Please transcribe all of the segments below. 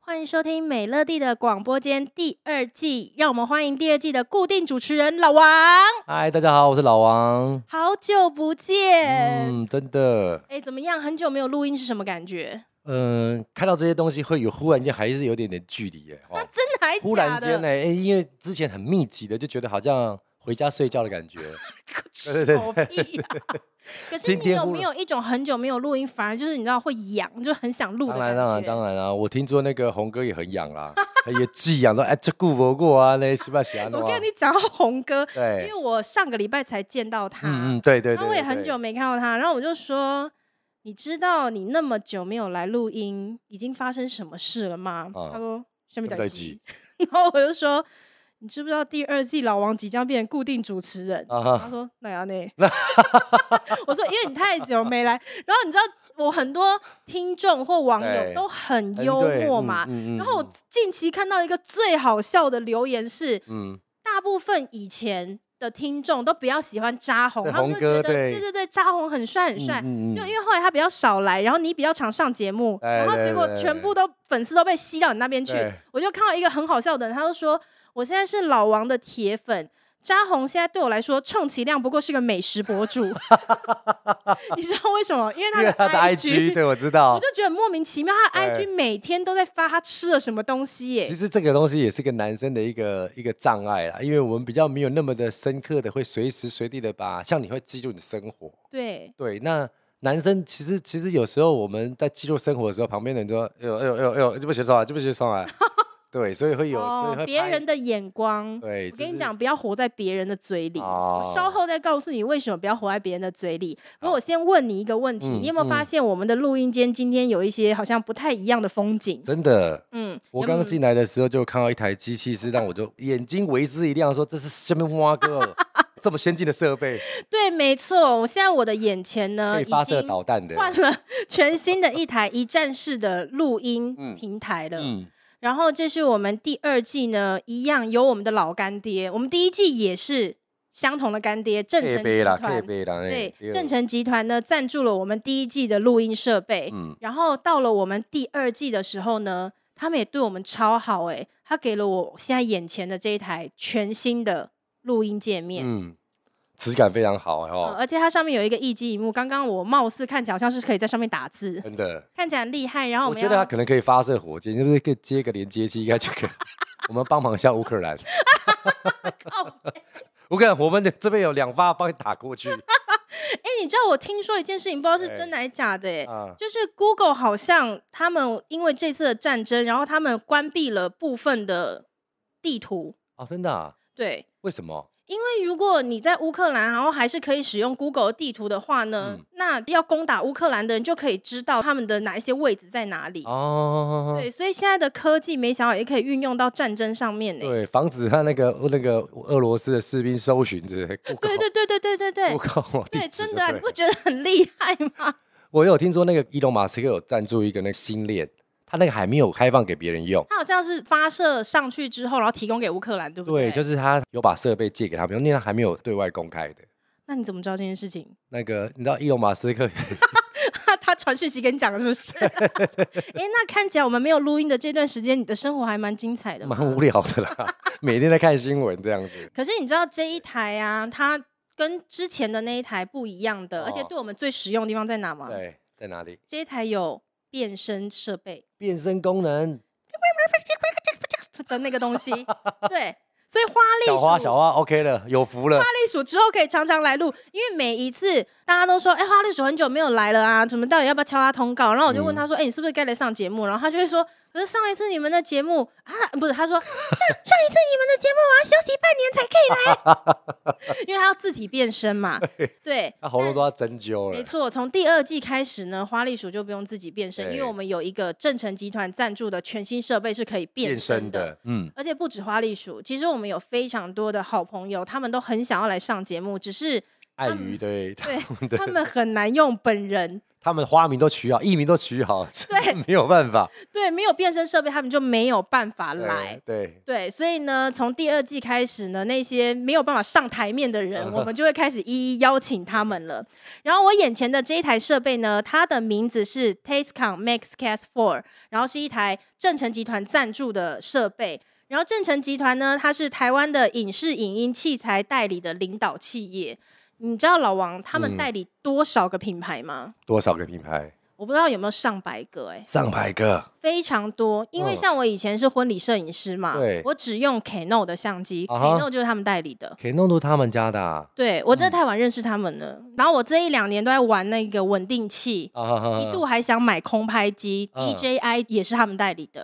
欢迎收听美乐蒂的广播间第二季，让我们欢迎第二季的固定主持人老王。嗨，大家好，我是老王。好久不见，嗯，真的。哎，怎么样？很久没有录音是什么感觉？嗯，看到这些东西会有忽然间还是有点点距离耶。那、啊、真的还的？忽然间呢？哎，因为之前很密集的，就觉得好像回家睡觉的感觉。对对对。可是你有没有一种很久没有录音，反而就是你知道会痒，就很想录？当然当然当然啊！我听说那个红哥也很痒啦，也寄痒说哎这顾不过啊那七八喜欢。我跟你讲红哥，对，因为我上个礼拜才见到他，嗯对对对，那我也很久没看到他，然后我就说，你知道你那么久没有来录音，已经发生什么事了吗？他说下面在急，然后我就说。你知不知道第二季老王即将变成固定主持人？Uh huh. 他说：“那样呢？” 我说：“因为你太久没来，然后你知道我很多听众或网友都很幽默嘛。嗯嗯、然后我近期看到一个最好笑的留言是：嗯、大部分以前的听众都比较喜欢扎红，他们就觉得对，对对对，渣弘很帅很帅。嗯嗯、就因为后来他比较少来，然后你比较常上节目，然后结果全部都粉丝都被吸到你那边去。我就看到一个很好笑的人，他就说。”我现在是老王的铁粉，扎红现在对我来说，充其量不过是个美食博主。你知道为什么？因为他的 IG，他的 IG 对，我知道。我就觉得莫名其妙，他的 IG 每天都在发他吃了什么东西耶。其实这个东西也是个男生的一个一个障碍啦，因为我们比较没有那么的深刻的会随时随地的把，像你会记录你的生活。对对，那男生其实其实有时候我们在记录生活的时候，旁边的人说：“哎呦哎呦哎呦哎呦，这不写上来，这不写上来。”对，所以会有别人的眼光。对，我跟你讲，不要活在别人的嘴里。我稍后再告诉你为什么不要活在别人的嘴里。不过我先问你一个问题：你有没有发现我们的录音间今天有一些好像不太一样的风景？真的，嗯，我刚刚进来的时候就看到一台机器，是让我就眼睛为之一亮，说这是什么挖哥这么先进的设备？对，没错，我现在我的眼前呢，可以发射导弹的，换了 全新的一台一站式的录音平台了。嗯。然后这是我们第二季呢，一样有我们的老干爹。我们第一季也是相同的干爹，正成集团。对，正成集团呢赞助了我们第一季的录音设备。嗯。然后到了我们第二季的时候呢，他们也对我们超好哎，他给了我现在眼前的这一台全新的录音界面。嗯。质感非常好哦、嗯，而且它上面有一个液晶萤幕。刚刚我貌似看起来好像是可以在上面打字，真的看起来很厉害。然后我觉得它可能可以发射火箭，是不是可以接个连接器，应该就可以。我们帮忙一下乌克兰。乌克兰，我们这边有两发，帮你打过去。哎、欸，你知道我听说一件事情，不知道是真的还是假的？哎，啊、就是 Google 好像他们因为这次的战争，然后他们关闭了部分的地图。哦，真的、啊？对。为什么？因为如果你在乌克兰，然后还是可以使用 Google 地图的话呢，嗯、那要攻打乌克兰的人就可以知道他们的哪一些位置在哪里。哦，对，所以现在的科技没想到也可以运用到战争上面呢。对，防止他那个那个俄罗斯的士兵搜寻之类。对对对对对对对。Google 对，真的、啊，你不觉得很厉害吗？我有听说那个伊隆马斯克有赞助一个那个星链。他那个还没有开放给别人用，他好像是发射上去之后，然后提供给乌克兰，对不对？对，就是他有把设备借给他们，因为他还没有对外公开的。那你怎么知道这件事情？那个你知道伊隆马斯克，他传讯息跟你讲的是不是？哎，那看起来我们没有录音的这段时间，你的生活还蛮精彩的，蛮无聊的啦，每天在看新闻这样子。可是你知道这一台啊，它跟之前的那一台不一样的，哦、而且对我们最实用的地方在哪吗？对，在哪里？这一台有。变身设备，变身功能的那个东西，对，所以花栗鼠小花小花 OK 了，有福了。花栗鼠之后可以常常来录，因为每一次大家都说，哎、欸，花栗鼠很久没有来了啊，怎么到底要不要敲他通告？然后我就问他说，哎、嗯欸，你是不是该来上节目？然后他就会说。可是上一次你们的节目啊，不是他说上上一次你们的节目我要休息半年才可以来，因为他要自体变身嘛。对，他喉咙都要针灸了。没错，从第二季开始呢，花栗鼠就不用自己变身，因为我们有一个正成集团赞助的全新设备是可以变身的。身的嗯，而且不止花栗鼠，其实我们有非常多的好朋友，他们都很想要来上节目，只是碍于对对，他们很难用本人。他们花名都取好，艺名都取好，对，没有办法。对，没有变声设备，他们就没有办法来。对对，所以呢，从第二季开始呢，那些没有办法上台面的人，我们就会开始一一邀请他们了。然后我眼前的这一台设备呢，它的名字是 Tascam MaxCast Four，然后是一台正成集团赞助的设备。然后正成集团呢，它是台湾的影视影音器材代理的领导企业。你知道老王他们代理多少个品牌吗？多少个品牌？我不知道有没有上百个哎、欸，上百个。非常多，因为像我以前是婚礼摄影师嘛，对，我只用 Canon 的相机，Canon 就是他们代理的，Canon 都是他们家的。啊。对，我真的太晚认识他们了。然后我这一两年都在玩那个稳定器，一度还想买空拍机，DJI 也是他们代理的。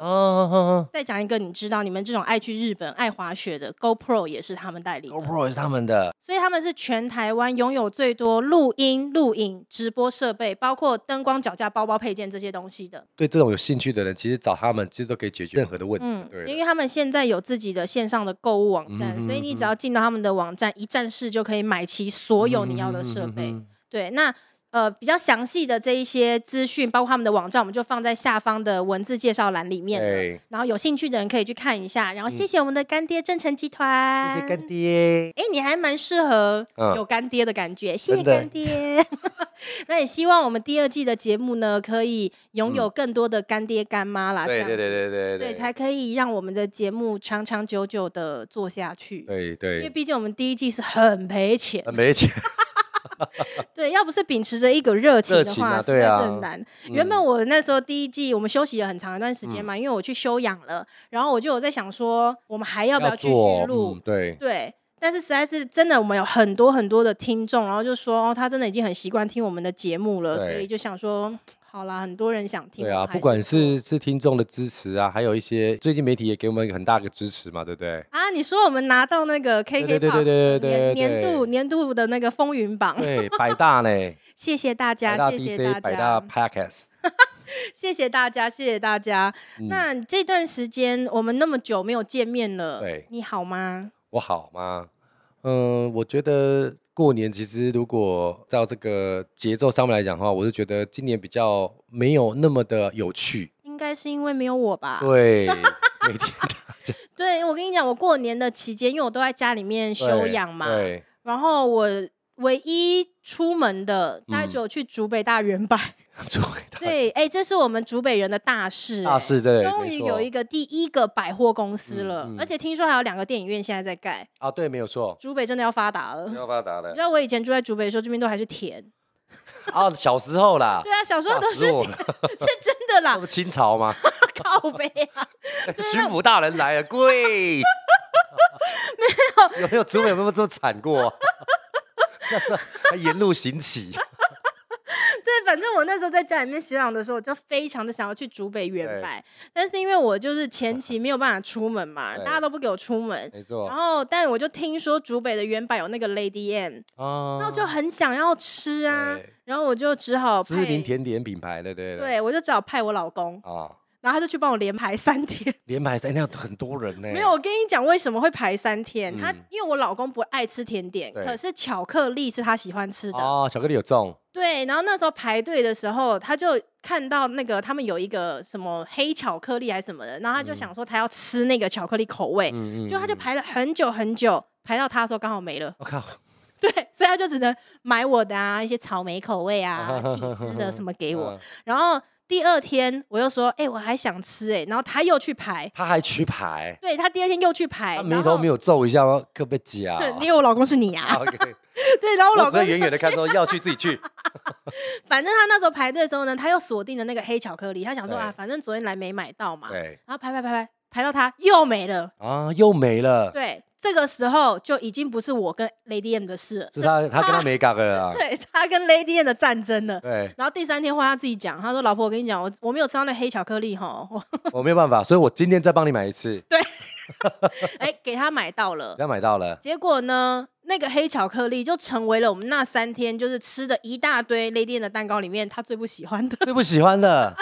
再讲一个，你知道你们这种爱去日本、爱滑雪的，GoPro 也是他们代理，GoPro 也是他们的。所以他们是全台湾拥有最多录音、录影、直播设备，包括灯光、脚架、包包、配件这些东西的。对这种有兴趣的人。其实找他们其实都可以解决任何的问题。嗯，对，因为他们现在有自己的线上的购物网站，嗯、所以你只要进到他们的网站，一站式就可以买齐所有你要的设备。嗯、对，那呃比较详细的这一些资讯，包括他们的网站，我们就放在下方的文字介绍栏里面。对，然后有兴趣的人可以去看一下。然后谢谢我们的干爹正成集团，谢谢干爹。哎，你还蛮适合有干爹的感觉，嗯、谢谢干爹。那也希望我们第二季的节目呢，可以拥有更多的干爹干妈啦。对对对对对对，才可以让我们的节目长长久久的做下去。对对，因为毕竟我们第一季是很赔钱，很赔钱。对，要不是秉持着一股热情的话，对啊，很难。原本我那时候第一季我们休息了很长一段时间嘛，因为我去休养了，然后我就有在想说，我们还要不要继续录？对对。但是实在是真的，我们有很多很多的听众，然后就说哦，他真的已经很习惯听我们的节目了，所以就想说，好啦，很多人想听。对啊，不管是是听众的支持啊，还有一些最近媒体也给我们一个很大的支持嘛，对不对？啊，你说我们拿到那个 KK 对对对对对年度年度的那个风云榜，对，百大呢？谢谢大家，谢谢大家，百大 Podcast，谢谢大家，谢谢大家。那这段时间我们那么久没有见面了，对，你好吗？我好吗？嗯，我觉得过年其实如果照这个节奏上面来讲的话，我是觉得今年比较没有那么的有趣。应该是因为没有我吧？对，每天 对，我跟你讲，我过年的期间，因为我都在家里面休养嘛，对，然后我。唯一出门的，大概只有去竹北大圆百。竹北大对，哎、欸，这是我们竹北人的大事，大事对。终于有一个第一个百货公司了，嗯嗯、而且听说还有两个电影院现在在盖。啊，对，没有错。竹北真的要发达了，要发达了。你知道我以前住在竹北的时候，这边都还是田。啊，小时候啦。对啊，小时候都是田，是真的啦。不清朝吗？靠北啊！巡抚大人来了，跪。没有，有没有竹北有没有这么惨过？他沿路行乞。对，反正我那时候在家里面休养的时候，我就非常的想要去竹北远百，对但是因为我就是前期没有办法出门嘛，大家都不给我出门，没错。然后，但我就听说竹北的远百有那个 Lady M，哦，然后就很想要吃啊，然后我就只好知名甜点品牌的，对，对，我就只好派我老公。啊。哦然后他就去帮我连排三天，连排三天很多人呢。没有，我跟你讲为什么会排三天。他因为我老公不爱吃甜点，可是巧克力是他喜欢吃的。哦，巧克力有中。对，然后那时候排队的时候，他就看到那个他们有一个什么黑巧克力还是什么的，然后他就想说他要吃那个巧克力口味，就他就排了很久很久，排到他的时候刚好没了。我 靠！对，所以他就只能买我的啊，一些草莓口味啊、起司的什么给我，然后。第二天我又说，哎、欸，我还想吃哎、欸，然后他又去排，他还去排，对，他第二天又去排，他眉头没有皱一下吗？可不可以夹？因为我老公是你啊，Okay. 对，然后我老公远远的看说要去自己去，反正他那时候排队的时候呢，他又锁定了那个黑巧克力，他想说啊，反正昨天来没买到嘛，对，然后排排排排排到他又没了。啊，又没了，对。这个时候就已经不是我跟 Lady M 的事了，是他他跟他没搞了，对他跟 Lady M 的战争了。对，然后第三天换他自己讲，他说：“老婆，我跟你讲，我我没有吃到那黑巧克力哈，我 我没有办法，所以我今天再帮你买一次。”对，哎，给他买到了，给他买到了。结果呢，那个黑巧克力就成为了我们那三天就是吃的一大堆 Lady M 的蛋糕里面他最不喜欢的，最不喜欢的。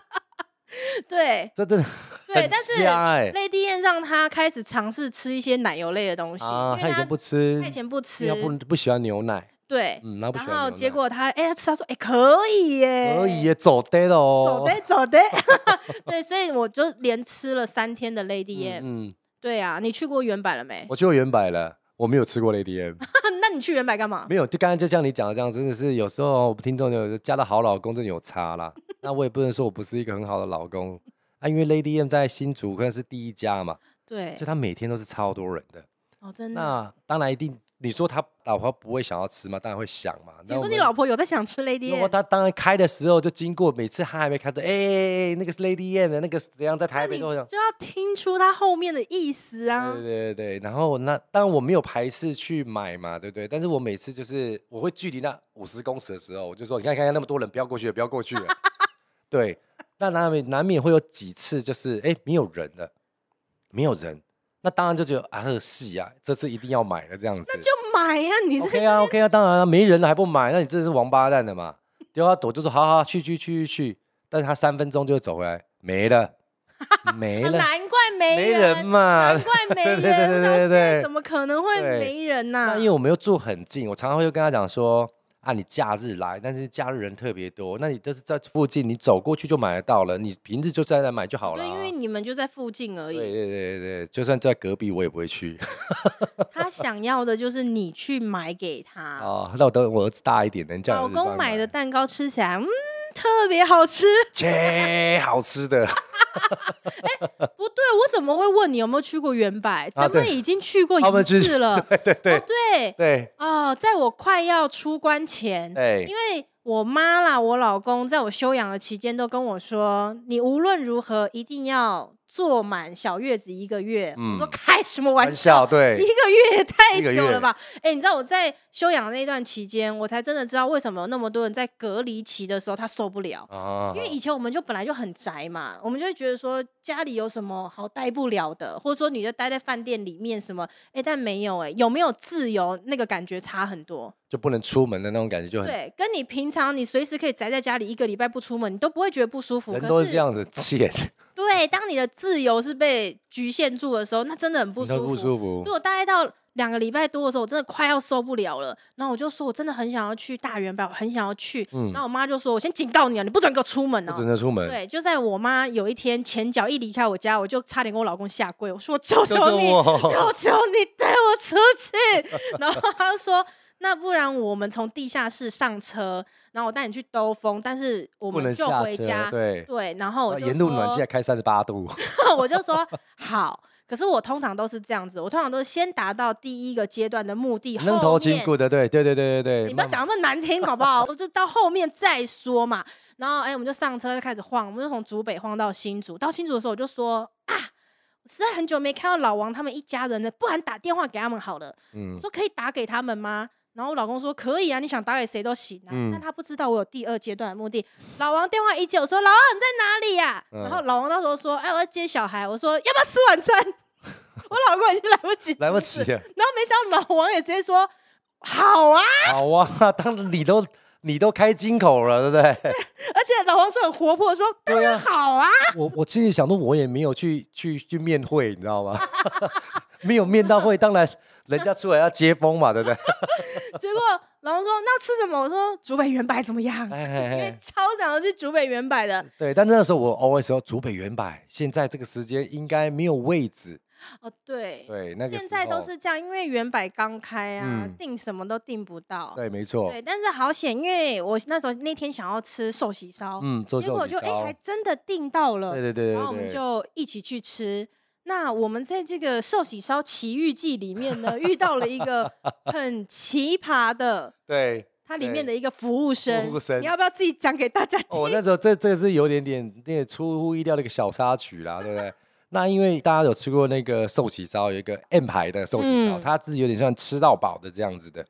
对，这真的对，但是 Lady M 让他开始尝试吃一些奶油类的东西，他以前不吃，他以前不吃，不不喜欢牛奶。对，嗯，然后然后结果他哎，他吃他说哎可以耶，可以耶，走的哦，走的走的，对，所以我就连吃了三天的 Lady M。嗯，对啊，你去过原版了没？我去过原版了，我没有吃过 Lady M。那你去原版干嘛？没有，就刚才就像你讲的这样，真的是有时候听众有嫁到好老公真的有差啦。那我也不能说我不是一个很好的老公啊，因为 Lady M 在新竹可能是第一家嘛，对，所以他每天都是超多人的。哦，真的。那当然一定，你说他老婆不会想要吃吗？当然会想嘛。你说你老婆有在想吃 Lady M？他当然开的时候就经过，每次他还没开的，哎、欸，那个是 Lady M 的，那个怎样在台北都想，就要听出他后面的意思啊。对对对对，然后那当然我没有排斥去买嘛，对不对？但是我每次就是我会距离那五十公尺的时候，我就说，你看看看那么多人，不要过去了，不要过去了。对，那难免难免会有几次就是哎、欸、没有人了，没有人。那当然就觉得啊，这戏啊，这次一定要买了这样子。那就买呀、啊，你 OK 啊 OK 啊，当然了，没人了还不买，那你真的是王八蛋的嘛？丢他躲就说好好去去去去去，但是他三分钟就会走回来，没了，没了，难怪没人，没人嘛，难怪没 人，对对对对对，怎么可能会没人呢、啊？那因为我们又住很近，我常常会跟他讲说。啊，你假日来，但是假日人特别多，那你都是在附近，你走过去就买得到了。你平日就在那买就好了。对，因为你们就在附近而已。对对对对，就算在隔壁，我也不会去。他想要的就是你去买给他。哦，那我等我儿子大一点，能叫老公买的蛋糕吃起来，嗯，特别好吃，切，好吃的。哎，不对，我怎么会问你有没有去过原百？咱们已经去过一次了。对 对对对对。哦，在我快要出关前，对，因为我妈啦，我老公在我休养的期间都跟我说，你无论如何一定要。坐满小月子一个月，嗯、我说开什么玩笑？对，一个月也太久了吧？哎、欸，你知道我在休养的那段期间，我才真的知道为什么有那么多人在隔离期的时候他受不了。啊、因为以前我们就本来就很宅嘛，我们就会觉得说家里有什么好待不了的，或者说你就待在饭店里面什么？哎、欸，但没有哎、欸，有没有自由？那个感觉差很多，就不能出门的那种感觉就很对，跟你平常你随时可以宅在家里一个礼拜不出门，你都不会觉得不舒服。人都是这样子 贱。对，当你的自由是被局限住的时候，那真的很不舒服。不舒服。所以我大概到两个礼拜多的时候，我真的快要受不了了。然后我就说，我真的很想要去大圆百，我很想要去。嗯。然后我妈就说：“我先警告你啊，你不准给我出门哦。”不准出门。对，就在我妈有一天前脚一离开我家，我就差点跟我老公下跪，我说：“我求求你，求求你带我出去。”然后他就说。那不然我们从地下室上车，然后我带你去兜风，但是我们就回家。对对，然后我就沿路暖气还开三十八度，我就说好。可是我通常都是这样子，我通常都是先达到第一个阶段的目的，后面头筋骨的，对对对对对对。你不要讲那么难听好不好？我就到后面再说嘛。然后哎，我们就上车就开始晃，我们就从竹北晃到新竹。到新竹的时候，我就说啊，我实在很久没看到老王他们一家人了，不然打电话给他们好了。嗯，我说可以打给他们吗？然后我老公说可以啊，你想打给谁都行啊。嗯、但他不知道我有第二阶段的目的。老王电话一接，我说老王你在哪里呀、然后老王那时候说，哎，我要接小孩。我说要不要吃晚餐？我老公已经来不及，来不及。然后没想到老王也直接说好啊，好啊，当然你都你都开金口了，对不对？对，而且老王是很活泼，说当然好啊。啊我我其实想说，我也没有去去去面会，你知道吗？没有面到会，当然。人家出来要接风嘛，对不对？结果老王说：“那吃什么？”我说：“竹北远百怎么样？”哎哎哎因为超想要去竹北远百的。对，但那个时候我 always 说竹北远百，现在这个时间应该没有位置。哦，对对，那个现在都是这样，因为原百刚开啊，订、嗯、什么都订不到。对，没错。对，但是好险，因为我那时候那天想要吃寿喜烧，嗯，结果就哎、欸，还真的订到了。对对对，对，然后我们就一起去吃。那我们在这个寿喜烧奇遇记里面呢，遇到了一个 很奇葩的，对，它里面的一个服务生，服务生，你要不要自己讲给大家听？哦，那时候这这是有点点那个出乎意料的一个小插曲啦，对不对？那因为大家有吃过那个寿喜烧，有一个 M 牌的寿喜烧，嗯、它是有点像吃到饱的这样子的。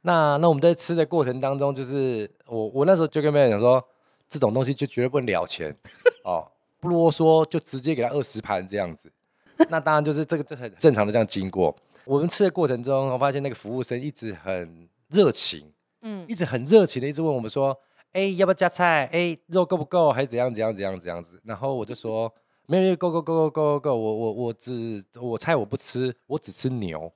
那那我们在吃的过程当中，就是我我那时候就跟别人讲说，这种东西就绝对不能了钱 哦，不啰嗦，就直接给他二十盘这样子。那当然就是这个就很正常的这样经过。我们吃的过程中，我发现那个服务生一直很热情，嗯，一直很热情的一直问我们说，哎，要不要加菜？哎，肉够不够？还是怎样怎样怎样怎样子？然后我就说没有，Go Go Go Go Go Go，我我我只我菜我不吃，我只吃牛。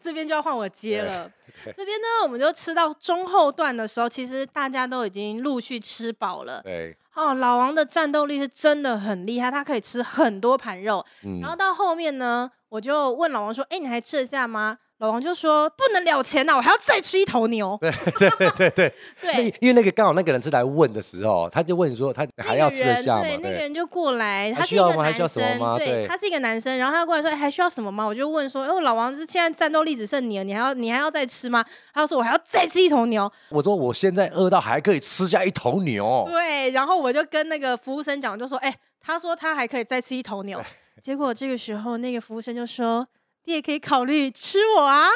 这边就要换我接了。这边呢，我们就吃到中后段的时候，其实大家都已经陆续吃饱了。对。哦，老王的战斗力是真的很厉害，他可以吃很多盘肉。嗯。然后到后面呢，我就问老王说：“哎，你还吃得下吗？”老王就说：“不能了钱呐，我还要再吃一头牛。”对对对对对，对，因为那个刚好那个人是来问的时候，他就问说他还要吃得下吗？对，那个人就过来，他是一个男生，对，他是一个男生，然后他过来说：“还需要什么吗？”我就问说：“哦，老王是现在战斗力只剩你了，你还要你还要再吃吗？”他就说：“我还要再吃一头牛。”我说：“我现在饿到还可以吃下一头牛。”对，然后我就跟那个服务生讲，就说：“哎，他说他还可以再吃一头牛。”结果这个时候，那个服务生就说。你也可以考虑吃我啊，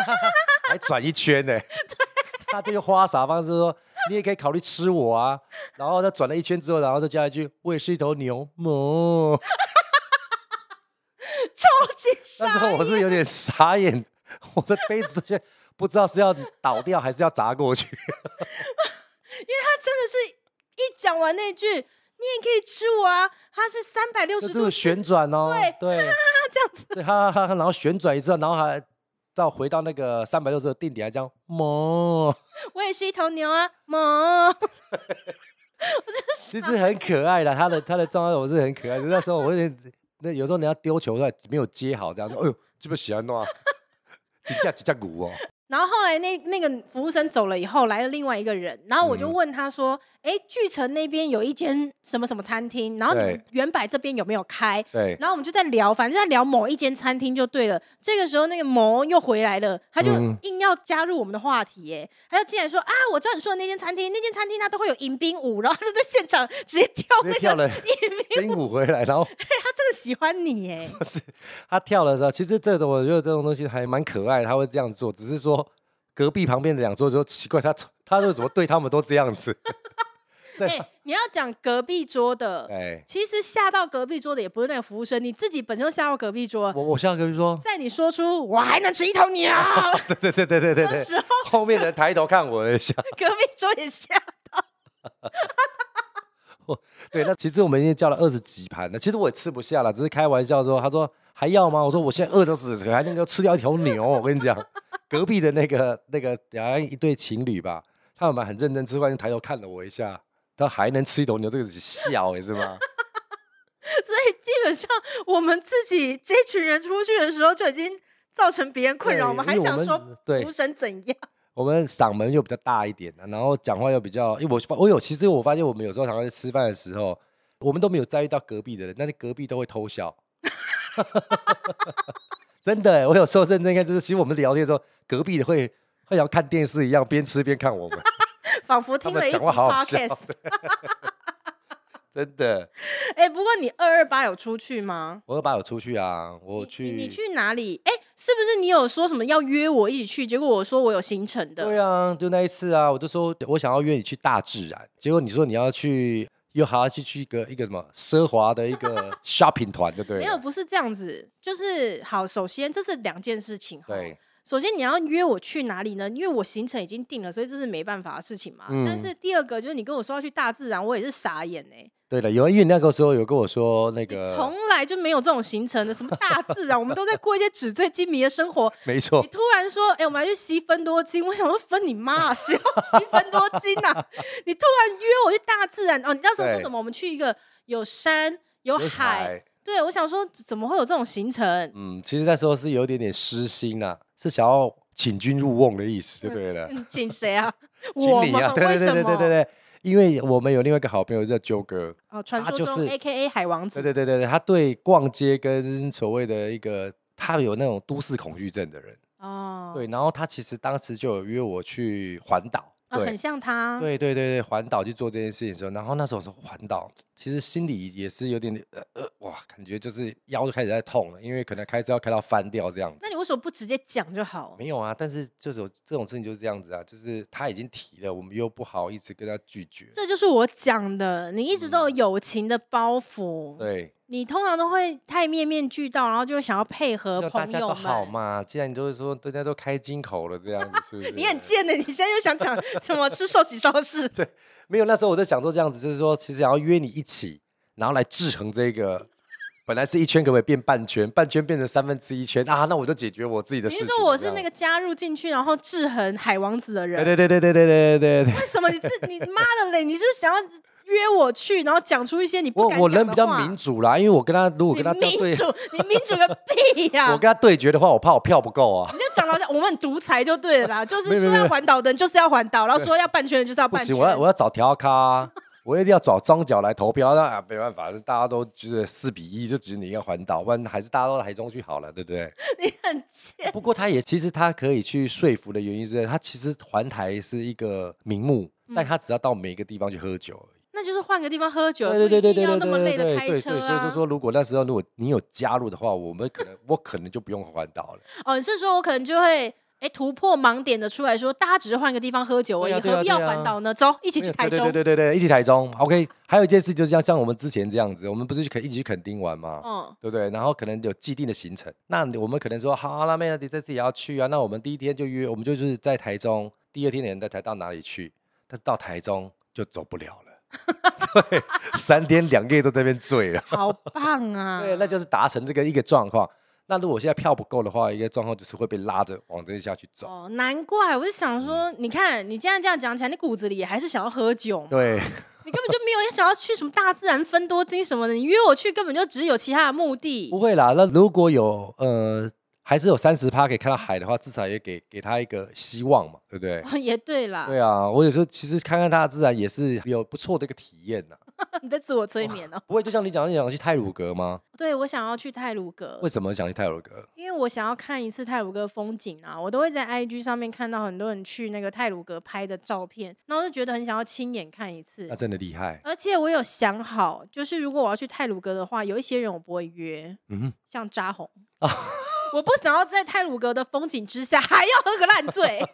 还转一圈呢。对，他这个花洒方式说，你也可以考虑吃我啊。然后他转了一圈之后，然后再加一句，我也是一头牛，哞。超级傻。那时候我是有点傻眼，我的杯子不知道是要倒掉还是要砸过去。因为他真的是一讲完那句。你也可以吃我啊！他是三百六十度旋转哦，对这样子，对哈哈哈，然后旋转一次，然后还到回到那个三百六十度定点，还这样哞。我也是一头牛啊，哞。其实很可爱的，他的他的状态我是很可爱的。那时候我有点，那有时候人家丢球出来没有接好，这样说，哎呦，这么喜欢弄啊，几架几架鼓哦。然后后来那那个服务生走了以后，来了另外一个人，然后我就问他说：“哎、嗯，巨城那边有一间什么什么餐厅？然后你们远百这边有没有开？”对。然后我们就在聊，反正在聊某一间餐厅就对了。这个时候那个某又回来了，他就硬要加入我们的话题，哎，他就进来说：“啊，我知道你说的那间餐厅，那间餐厅他都会有迎宾舞，然后他就在现场直接跳那个迎宾 舞回来，然后他真的喜欢你，哎，不是他跳的时候，其实这种我觉得这种东西还蛮可爱，他会这样做，只是说。隔壁旁边的两桌就奇怪，他他为什么对他们都这样子？哎、欸，你要讲隔壁桌的，哎、欸，其实吓到隔壁桌的也不是那个服务生，你自己本身就吓到隔壁桌。我我吓到隔壁桌，在你说出我还能吃一头牛，对对对对对对对，时候后面的人抬头看我一下，隔壁桌也吓到。对，那其实我们已经叫了二十几盘了，其实我也吃不下了，只是开玩笑说，他说还要吗？我说我现在饿得死，还能够吃掉一条牛，我跟你讲。隔壁的那个那个好像一对情侣吧，他们很认真吃饭，就抬头看了我一下，他还能吃一头牛，这个是笑也是吗？所以基本上我们自己这群人出去的时候就已经造成别人困扰，我们还想说服务生怎样？我们嗓门又比较大一点，然后讲话又比较，因为我我有其实我发现我们有时候常常在吃饭的时候，我们都没有在意到隔壁的人，但是隔壁都会偷笑。真的，我有时候认真看，就是其实我们聊天的时候，隔壁的会会像看电视一样，边吃边看我们，仿佛听了一集 podcast。真的。哎、欸，不过你二二八有出去吗？我二八有出去啊，我去。你，你去哪里？哎、欸，是不是你有说什么要约我一起去？结果我说我有行程的。对啊，就那一次啊，我就说我想要约你去大自然，结果你说你要去。又还要去去一个一个什么奢华的一个 shopping 团，对不对？没有，不是这样子，就是好。首先，这是两件事情。对，首先你要约我去哪里呢？因为我行程已经定了，所以这是没办法的事情嘛。嗯。但是第二个就是你跟我说要去大自然，我也是傻眼哎。对了，有因为那个时候有跟我说那个，从来就没有这种行程的，什么大自然，我们都在过一些纸醉金迷的生活。没错。你突然说，哎、欸，我们来去吸分多金，我想说分你妈啊，谁要吸分多精啊？你突然约我去大自然，哦，你那时候说什么？我们去一个有山有海，有海对，我想说怎么会有这种行程？嗯，其实那时候是有点点私心呐、啊，是想要请君入瓮的意思，对不对了？请谁啊？请你啊？对对对对对对对。因为我们有另外一个好朋友叫啾哥，哦，传说中 A K A 海王子，对对对对，他对逛街跟所谓的一个他有那种都市恐惧症的人，哦，对，然后他其实当时就有约我去环岛。对很像他，对对对对，环岛去做这件事情的时候，然后那时候说环岛，其实心里也是有点点呃呃哇，感觉就是腰就开始在痛了，因为可能开车要开到翻掉这样子。那你为什么不直接讲就好？没有啊，但是就是这种事情就是这样子啊，就是他已经提了，我们又不好一直跟他拒绝。这就是我讲的，你一直都有友情的包袱。嗯、对。你通常都会太面面俱到，然后就会想要配合朋友们。大家都好嘛，既然你都是说大家都开金口了，这样子是不是？你很贱的，你现在又想讲什么吃寿喜烧事？对，没有，那时候我在想说这样子，就是说其实想要约你一起，然后来制衡这个本来是一圈，可不可以变半圈？半圈变成三分之一圈啊？那我就解决我自己的事情。你是说我是那个加入进去，然后制衡海王子的人？对对对对对对对对。为什么你自你妈的嘞？你是想要约我去，然后讲出一些你不敢？我我人比较民主啦，因为我跟他如果跟他对，你民主，你民主个屁呀！我跟他对决的话，我怕我票不够啊。你就讲到我们很独裁就对了啦，就是说要环岛的人就是要环岛，然后说要半圈的就是要半圈。不行，我要我要找调咖。我一定要找庄脚来投票，那啊没办法，大家都觉得四比一，就只你一个环岛，不然还是大家都台中去好了，对不对？你很贱。不过他也其实他可以去说服的原因是，他其实环台是一个名目，嗯、但他只要到每个地方去喝酒就是换个地方喝酒，对对对对对，不一定要那么累的开车啊。对对对，所以说如果那时候如果你有加入的话，我们可能我可能就不用环岛了。哦，你是说我可能就会。哎，突破盲点的出来说，大家只是换个地方喝酒而已，何必要环岛呢？走，一起去台中。对对对对对，一起台中。OK，还有一件事就是像像我们之前这样子，我们不是去垦一起去垦丁玩吗？嗯，对不对？然后可能有既定的行程，那我们可能说，好，那妹你这次也要去啊。那我们第一天就约，我们就是在台中，第二天的人在台到哪里去？但是到台中就走不了了。对，三天两夜都在那边醉了。好棒啊！对，那就是达成这个一个状况。那如果现在票不够的话，一个状况就是会被拉着往这边下去走。哦，难怪我就想说，嗯、你看你现在这样讲起来，你骨子里也还是想要喝酒。对，你根本就没有想要去什么大自然分多精什么的，你约我去根本就只有其他的目的。不会啦，那如果有呃，还是有三十趴可以看到海的话，至少也给给他一个希望嘛，对不对？哦、也对啦。对啊，我有时候其实看看大自然也是有不错的一个体验呐。你在自我催眠哦？不会，就像你讲，你想去泰鲁阁吗？对，我想要去泰鲁阁。为什么想去泰鲁阁？因为我想要看一次泰鲁阁风景啊！我都会在 IG 上面看到很多人去那个泰鲁阁拍的照片，那我就觉得很想要亲眼看一次。那真的厉害！而且我有想好，就是如果我要去泰鲁阁的话，有一些人我不会约，嗯哼，像扎红啊。我不想要在泰鲁阁的风景之下 还要喝个烂醉，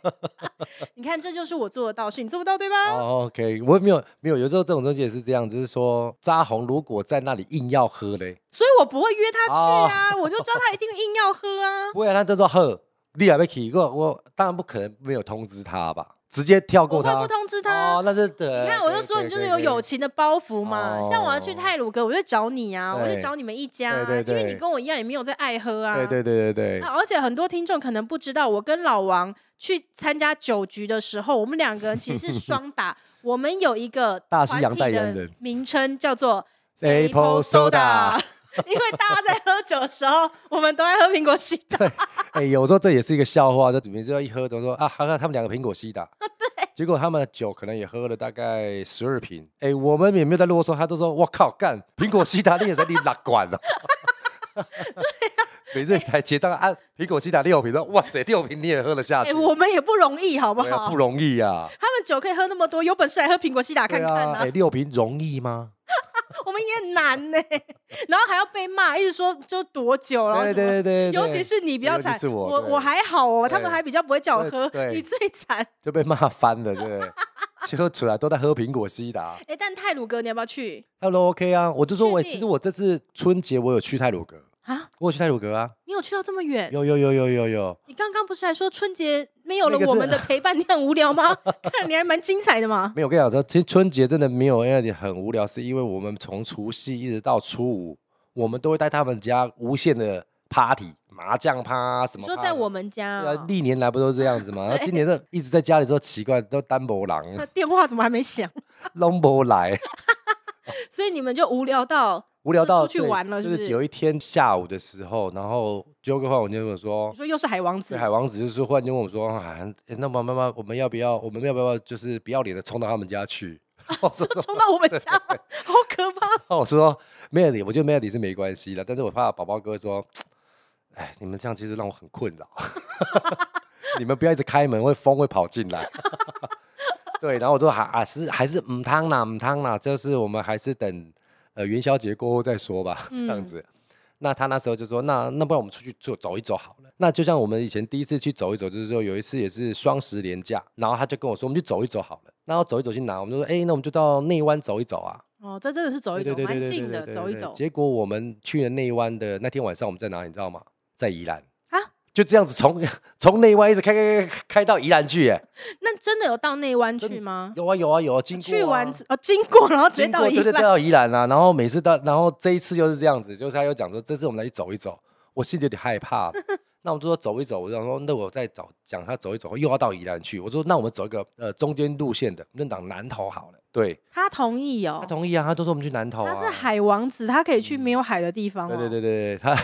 你看这就是我做得到，是你做不到对吧？OK，我没有没有，有时候这种东西也是这样，就是说扎红如果在那里硬要喝嘞，所以我不会约他去啊，我就知道他一定硬要喝啊。不会，他就说喝，你还没去过，我当然不可能没有通知他吧。直接跳过他，我会不通知他。哦，那是对。你看，我就说你就是有友情的包袱嘛。像我要去泰鲁阁，我就找你啊，我就找你们一家，因为你跟我一样也没有在爱喝啊。对对对对对。而且很多听众可能不知道，我跟老王去参加酒局的时候，我们两个人其实是双打。我们有一个大西洋代言人，名称叫做 Apple Soda。因为大家在喝酒的时候，我们都爱喝苹果西打。哎，有时候这也是一个笑话，就每次一喝都说啊，哈哈他们两个苹果西打。对。结果他们的酒可能也喝了大概十二瓶。哎，我们也没有在啰嗦，他都说我靠，干苹果西打你也在你哪管了？每次才结账按苹果西打六瓶，说哇塞，六瓶你也喝得下去？我们也不容易，好不好？不容易呀。他们酒可以喝那么多，有本事来喝苹果西打看看呢。哎，六瓶容易吗？我们也很难呢，然后还要被骂，一直说就多久了。对对对，尤其是你比较惨，我我还好哦，他们还比较不会叫我喝，你最惨，就被骂翻了，对不对？其实出来都在喝苹果西打。哎，但泰鲁哥你要不要去？他说 OK 啊，我就说我其实我这次春节我有去泰鲁阁。啊，我有去泰鲁阁啊！你有去到这么远？有有有有有有。你刚刚不是还说春节没有了我们的陪伴，你很无聊吗？看你还蛮精彩的嘛。没有，我跟你讲说，其实春节真的没有让你很无聊，是因为我们从除夕一直到初五，我们都会带他们家无限的 party，麻将趴什么。说在我们家，历年来不都是这样子吗？那今年都一直在家里都奇怪，都单薄狼。那电话怎么还没响？拢不来。所以你们就无聊到。无聊到出去玩了，就是有一天下午的时候，然后就个话，我就跟我说，你说又是海王子，海王子就是忽然间问我说，啊，那妈妈妈，我们要不要，我们要不要，就是不要脸的冲到他们家去？冲到我们家，好可怕！我说没有理，我觉得没有理是没关系的，但是我怕宝宝哥说，哎，你们这样其实让我很困扰，你们不要一直开门，会风会跑进来。对，然后我说还啊是还是唔汤啦唔汤啦，就是我们还是等。呃，元宵节过后再说吧，这样子。嗯、那他那时候就说，那那不然我们出去走走一走好了。那就像我们以前第一次去走一走，就是说有一次也是双十连假，然后他就跟我说，我们去走一走好了。然后走一走去哪？我们就说，哎、欸，那我们就到内湾走一走啊。哦，这真的是走一走，蛮近的，走一走。结果我们去了内湾的那天晚上，我们在哪里？你知道吗？在宜兰。就这样子从 从内湾一直开开开开到宜兰去，哎，那真的有到内湾去吗？有啊有啊有啊，经过、啊、去完哦，经过然后直接到宜兰，对对到宜兰啊，然后每次到，然后这一次就是这样子，就是他又讲说，这次我们来去走一走，我心里有点害怕。那我们就说走一走，我想说那我再找讲他走一走，又要到宜兰去。我说那我们走一个呃中间路线的，我们讲南投好了。对，他同意哦，他同意啊，他都说我们去南投啊。他是海王子，他可以去没有海的地方，哦。对对对对，他，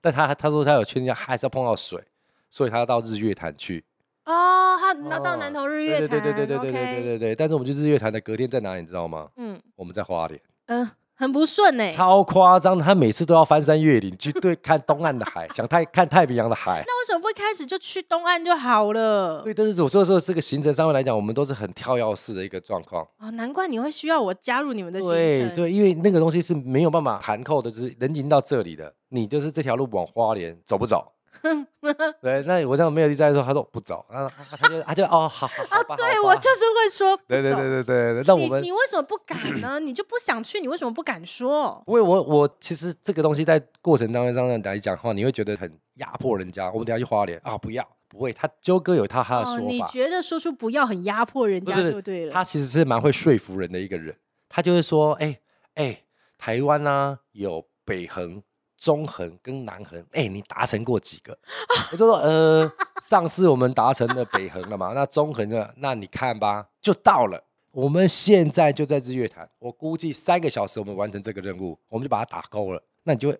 但他他说他有确定，他还是要碰到水，所以他要到日月潭去。哦，他那到南投日月潭。对对对对对对对对对对。但是我们去日月潭的隔天在哪里，你知道吗？嗯，我们在花莲。嗯。很不顺哎，超夸张的，他每次都要翻山越岭去对看东岸的海，想太看太平洋的海。那为什么不一开始就去东岸就好了？对，但是我说说这个行程上面来讲，我们都是很跳跃式的一个状况。哦，难怪你会需要我加入你们的行程。对对，因为那个东西是没有办法盘扣的，就是人已经到这里的，你就是这条路往花莲走不走？对，那我这样没有意在说，他说不走，啊，他就他就哦，好，好，好吧，啊，对我就是会说，对对对对对，那我们你，为什么不敢呢？你就不想去，你为什么不敢说？因为，我我其实这个东西在过程当中这样来讲话，你会觉得很压迫人家。我们等下去花莲啊，不要，不会，他纠哥有他他的说法，哦，你觉得说出不要很压迫人家就对了。他其实是蛮会说服人的一个人，他就会说，哎哎，台湾呢有北横。中横跟南横，哎、你达成过几个？我就说，呃，上次我们达成了北横了嘛，那中横呢？那你看吧，就到了。我们现在就在日月潭，我估计三个小时我们完成这个任务，我们就把它打勾了。那你就会，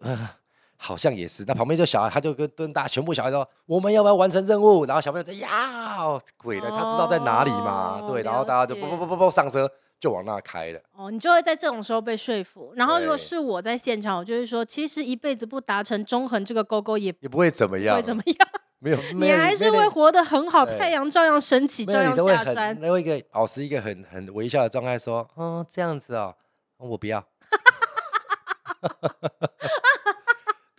好像也是。那旁边就小孩，他就跟跟大家全部小孩说，我们要不要完成任务？然后小朋友说要，鬼了，他知道在哪里嘛？哦、对，然后大家就不不不不上车。就往那开了哦，你就会在这种时候被说服。然后如果是我在现场，我就会说，其实一辈子不达成中横这个勾勾也也不会怎么样，不会怎么样，没有，你还是会活得很好，太阳照样升起，照样下山。那一个保持一个很很微笑的状态，说，嗯，这样子哦，我不要。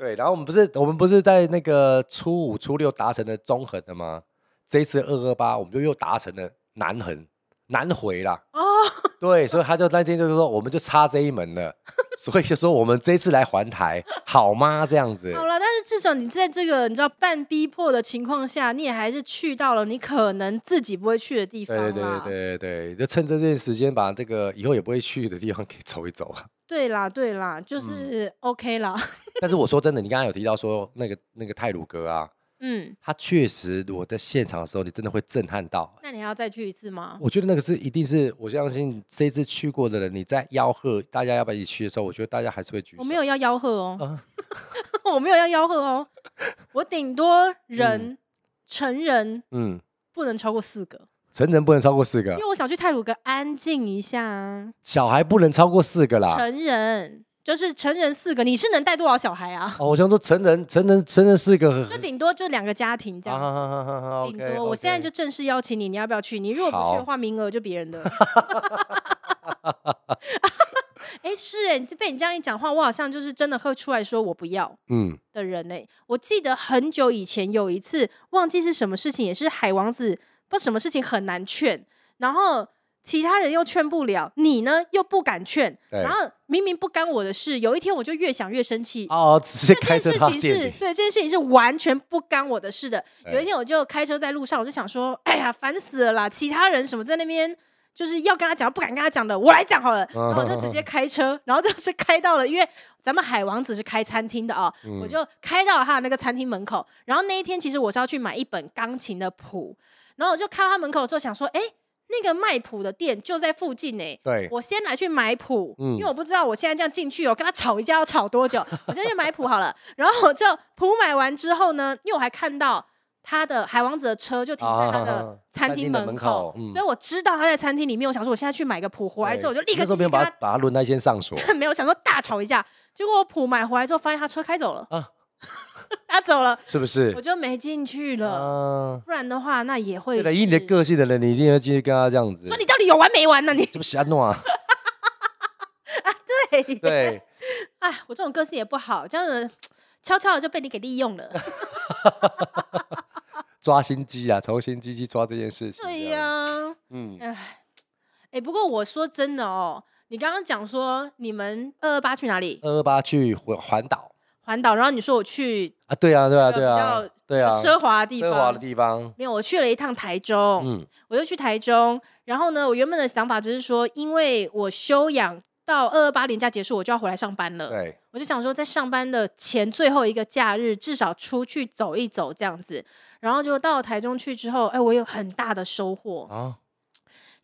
对，然后我们不是我们不是在那个初五初六达成了中横的吗？这一次二二八，我们就又达成了南横。难回啦哦，对，所以他就那天就是说，我们就差这一门了，所以就说我们这次来环台好吗？这样子。好了，但是至少你在这个你知道半逼迫的情况下，你也还是去到了你可能自己不会去的地方。对对对对对，就趁这段时间把这个以后也不会去的地方给走一走啊。对啦对啦，就是 OK 啦。嗯、但是我说真的，你刚刚有提到说那个那个泰鲁哥啊。嗯，他确实，我在现场的时候，你真的会震撼到。那你还要再去一次吗？我觉得那个是一定是，我相信这一次去过的人，你在吆喝大家要不要一起去的时候，我觉得大家还是会举手。我没有要吆喝哦，啊、我没有要吆喝哦，我顶多人、嗯、成人，嗯，不能超过四个。成人不能超过四个，因为我想去泰鲁阁安静一下啊。小孩不能超过四个啦。成人。就是成人四个，你是能带多少小孩啊？哦，我想说成人，成人，成人四个，那顶多就两个家庭这样。顶多，我现在就正式邀请你，你要不要去？你如果不去的话，名额就别人的。哎，是哎，被你这样一讲话，我好像就是真的会出来说我不要，嗯的人哎。我记得很久以前有一次，忘记是什么事情，也是海王子，不知道什么事情很难劝，然后。其他人又劝不了，你呢又不敢劝，然后明明不干我的事，有一天我就越想越生气。哦，直接开车这件事情是对，这件事情是完全不干我的事的。有一天我就开车在路上，我就想说，哎呀，烦死了啦！其他人什么在那边就是要跟他讲，不敢跟他讲的，我来讲好了。然后我就直接开车，然后就是开到了，因为咱们海王子是开餐厅的啊，嗯、我就开到他的那个餐厅门口。然后那一天其实我是要去买一本钢琴的谱，然后我就开到他门口的时候想说，哎。那个卖谱的店就在附近呢。对，我先来去买谱，嗯、因为我不知道我现在这样进去，我跟他吵一架要吵多久。我先去买谱好了，然后我就谱买完之后呢，因为我还看到他的海王子的车就停在他的餐厅门口，所以我知道他在餐厅里面。我想说，我现在去买个谱回来之后，我就立刻去把他把他轮胎先上锁。没有想说大吵一架，结果我谱买回来之后，发现他车开走了。啊 他走了，是不是？我就没进去了。嗯，不然的话，那也会。以你的个性的人，你一定要进去跟他这样子。说你到底有完没完呢？你这不瞎弄啊？啊，对对。哎，我这种个性也不好，这样子 悄悄的就被你给利用了。抓心机啊，从心机去抓这件事情。对呀，嗯，哎，哎，不过我说真的哦，你刚刚讲说你们二二八去哪里？二二八去环环岛。环岛，然后你说我去啊，对啊，对啊，对啊，对啊，奢华的地方，奢华的地方。没有，我去了一趟台中，嗯，我就去台中，然后呢，我原本的想法只是说，因为我休养到二二八年假结束，我就要回来上班了，对，我就想说，在上班的前最后一个假日，至少出去走一走这样子，然后就到了台中去之后，哎，我有很大的收获啊。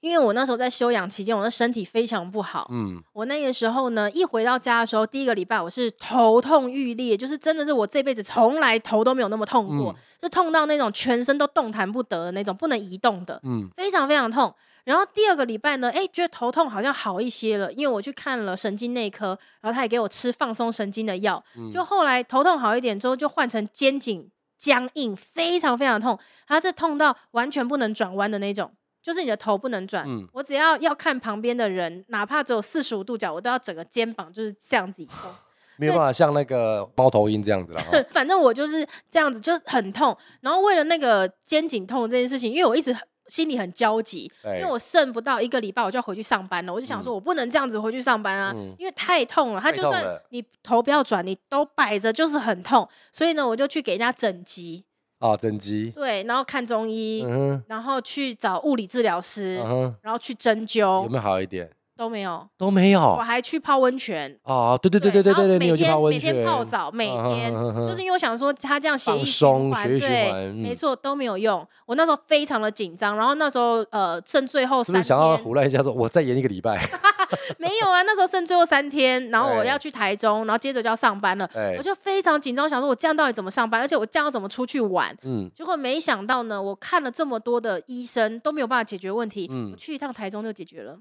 因为我那时候在休养期间，我的身体非常不好。嗯，我那个时候呢，一回到家的时候，第一个礼拜我是头痛欲裂，就是真的是我这辈子从来头都没有那么痛过，嗯、就痛到那种全身都动弹不得的那种，不能移动的，嗯，非常非常痛。然后第二个礼拜呢，哎，觉得头痛好像好一些了，因为我去看了神经内科，然后他也给我吃放松神经的药，嗯、就后来头痛好一点之后，就换成肩颈僵硬，非常非常痛，它是痛到完全不能转弯的那种。就是你的头不能转，嗯、我只要要看旁边的人，哪怕只有四十五度角，我都要整个肩膀就是这样子移动，没有办法像那个猫头鹰这样子了。反正我就是这样子，就很痛。然后为了那个肩颈痛这件事情，因为我一直心里很焦急，因为我剩不到一个礼拜我就要回去上班了，我就想说我不能这样子回去上班啊，嗯、因为太痛了。他就算你头不要转，你都摆着就是很痛。所以呢，我就去给人家整脊。啊，整脊对，然后看中医，嗯、哼然后去找物理治疗师，嗯、哼然后去针灸，有没有好一点？都没有，都没有。我还去泡温泉。哦，对对对对对对对，每天每天泡澡，每天就是因为我想说他这样血液循环，对，没错都没有用。我那时候非常的紧张，然后那时候呃剩最后三天，想要胡乱一下说，我再延一个礼拜。没有啊，那时候剩最后三天，然后我要去台中，然后接着就要上班了，我就非常紧张，想说我这样到底怎么上班，而且我这样要怎么出去玩？嗯，结果没想到呢，我看了这么多的医生都没有办法解决问题，我去一趟台中就解决了。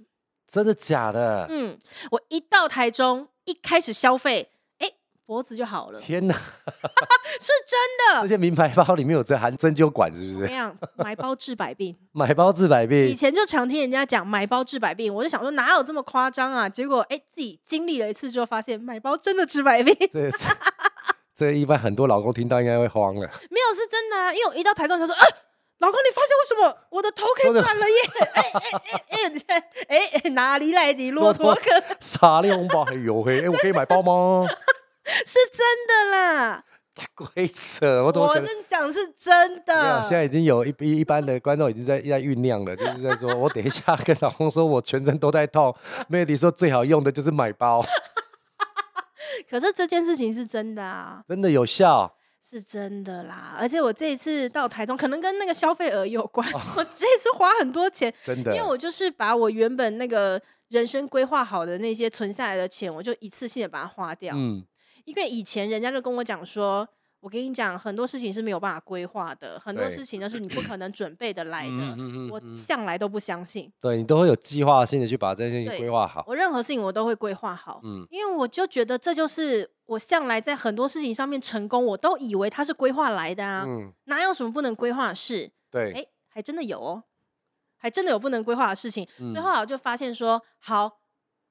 真的假的？嗯，我一到台中，一开始消费，哎，脖子就好了。天哪，是真的！这些名牌包里面有这含针灸管，是不是？怎么样？买包治百病，买包治百病。以前就常听人家讲买包治百病，我就想说哪有这么夸张啊？结果哎，自己经历了一次之后，发现买包真的治百病。这这一般很多老公听到应该会慌了。没有，是真的啊！因为我一到台中就说啊。老公，你发现为什么我的头可以转了耶？哎哎哎哎哎哎，哪里来的骆驼壳？傻哩红包还有嘿？哎，我可以买包吗？是真的啦！鬼扯！我我跟你讲是真的。现在已经有一一一般的观众已经在在酝酿了，就是在说，我等一下跟老公说我全身都在痛。Mandy 说最好用的就是买包。可是这件事情是真的啊，真的有效。是真的啦，而且我这一次到台中，可能跟那个消费额有关。哦、我这一次花很多钱，真的，因为我就是把我原本那个人生规划好的那些存下来的钱，我就一次性的把它花掉。嗯，因为以前人家就跟我讲说。我跟你讲，很多事情是没有办法规划的，很多事情都是你不可能准备的来的。对我向来都不相信。对，你都会有计划性的去把这件事情规划好。我任何事情我都会规划好，嗯，因为我就觉得这就是我向来在很多事情上面成功，我都以为它是规划来的啊，嗯，哪有什么不能规划的事？对，哎，还真的有哦，还真的有不能规划的事情。嗯，所以后来我就发现说，好。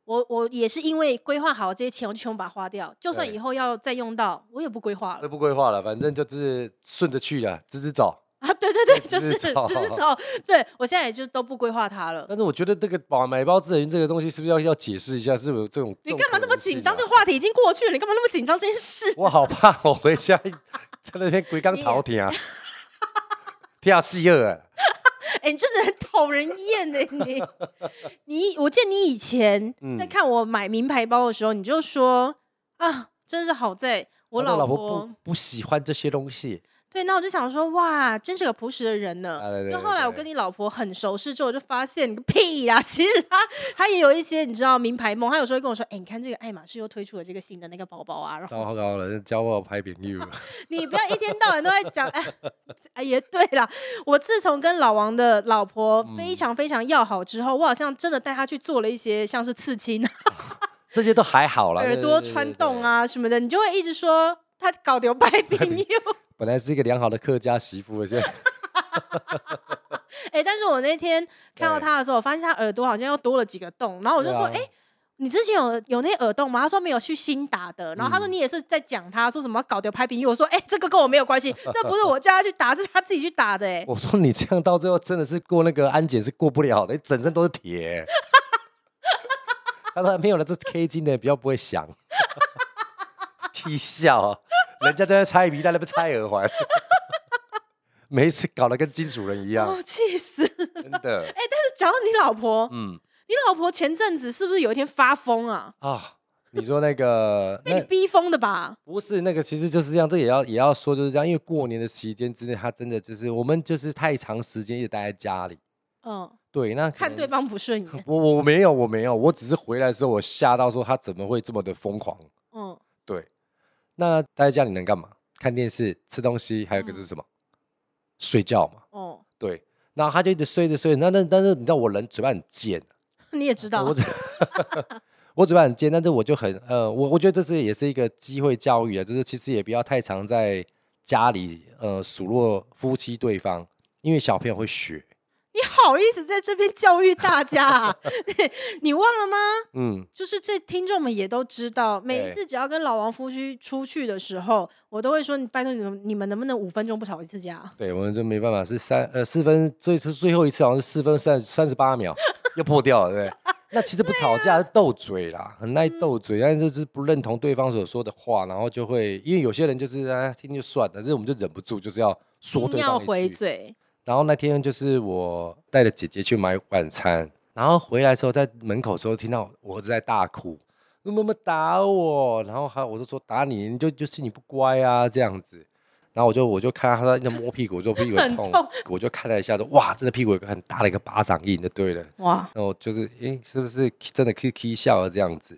我我也是因为规划好这些钱，我就全部把它花掉。就算以后要再用到，我也不规划了。都不规划了，反正就是顺着去了，直直走啊！对对对，就是直直走。对，我现在也就都不规划它了。但是我觉得这个保买包治百病这个东西，是不是要要解释一下？是不是这种？你干嘛那么紧张？这个话题已经过去了，你干嘛那么紧张这件事？我好怕，我回家 在那边鬼刚逃停啊，跳戏二。哎、欸，你真的很讨人厌呢！你你，我见你以前在看我买名牌包的时候，嗯、你就说啊，真是好在我老婆，老婆不不喜欢这些东西。对，那我就想说，哇，真是个朴实的人呢。就后来我跟你老婆很熟识之后，我就发现你个屁呀！其实他他也有一些你知道名牌梦，他有时候会跟我说，哎，你看这个爱马仕又推出了这个新的那个包包啊。然后糟糕了，教我拍饼油。你不要一天到晚都在讲，哎，哎也对了，我自从跟老王的老婆非常非常要好之后，我好像真的带他去做了一些像是刺青，这些都还好了，耳朵穿洞啊什么的，你就会一直说他搞丢拍饼油。本来是一个良好的客家媳妇，现在，哎，但是我那天看到他的时候，我发现他耳朵好像又多了几个洞，然后我就说，哎、啊，你之前有有那耳洞吗？他说没有，去新打的。然后他说你也是在讲他说什么搞掉拍饼，我说，哎，这个跟我没有关系，这不是我叫他去打，这是他自己去打的。哎，我说你这样到最后真的是过那个安检是过不了的，你整身都是铁。他说没有了，这 K 金的比较不会响，踢笑。人家在那拆皮带，在那不拆耳环，每一次搞得跟金属人一样，哦，气死！真的。哎、欸，但是讲到你老婆，嗯，你老婆前阵子是不是有一天发疯啊？啊，你说那个 被你逼疯的吧？不是，那个其实就是这样，这也要也要说就是这样，因为过年的期间之内，他真的就是我们就是太长时间一直待在家里，嗯。对，那看对方不顺眼。我我没有，我没有，我只是回来的时候，我吓到说他怎么会这么的疯狂。嗯，对。那待在家里能干嘛？看电视、吃东西，还有个是什么？嗯、睡觉嘛。哦，对。然后他就一直睡着睡着。那那但是你知道我人嘴巴很贱。你也知道。我嘴，我嘴巴很贱，但是我就很呃，我我觉得这是也是一个机会教育啊，就是其实也不要太常在家里呃数落夫妻对方，因为小朋友会学。你好意思在这边教育大家啊？你忘了吗？嗯，就是这听众们也都知道，每一次只要跟老王夫妻出去的时候，我都会说：“你拜托你们，你们能不能五分钟不吵一次架？”对，我们就没办法，是三呃四分最最后一次好像是四分三三十八秒又破掉了，对。那其实不吵架是斗嘴啦，很爱斗嘴，但是就是不认同对方所说的话，然后就会因为有些人就是啊听就算了，但是我们就忍不住就是要说对方要回嘴。然后那天就是我带着姐姐去买晚餐，然后回来之后在门口的时候听到我儿子在大哭，妈妈打我，然后还我就说打你，你就就是你不乖啊这样子，然后我就我就看到他在摸屁股，我就屁股很痛，痛我就看了一下说哇，这个屁股有个很大的一个巴掌印就对了，哇，然后就是诶是不是真的可以可以笑了这样子，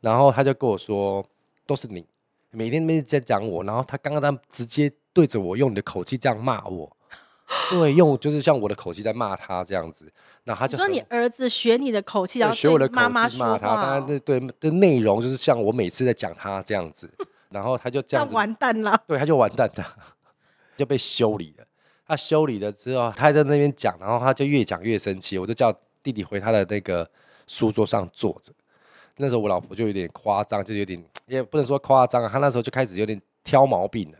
然后他就跟我说都是你，每天每天在讲我，然后他刚刚他直接对着我用你的口气这样骂我。对，用就是像我的口气在骂他这样子，那他就说你儿子学你的口气，然后学我的口气骂他。当然，对对的内容就是像我每次在讲他这样子，然后他就这样子完蛋了。对，他就完蛋了，就被修理了。他修理了之后，他还在那边讲，然后他就越讲越生气。我就叫弟弟回他的那个书桌上坐着。那时候我老婆就有点夸张，就有点也不能说夸张啊，他那时候就开始有点挑毛病了。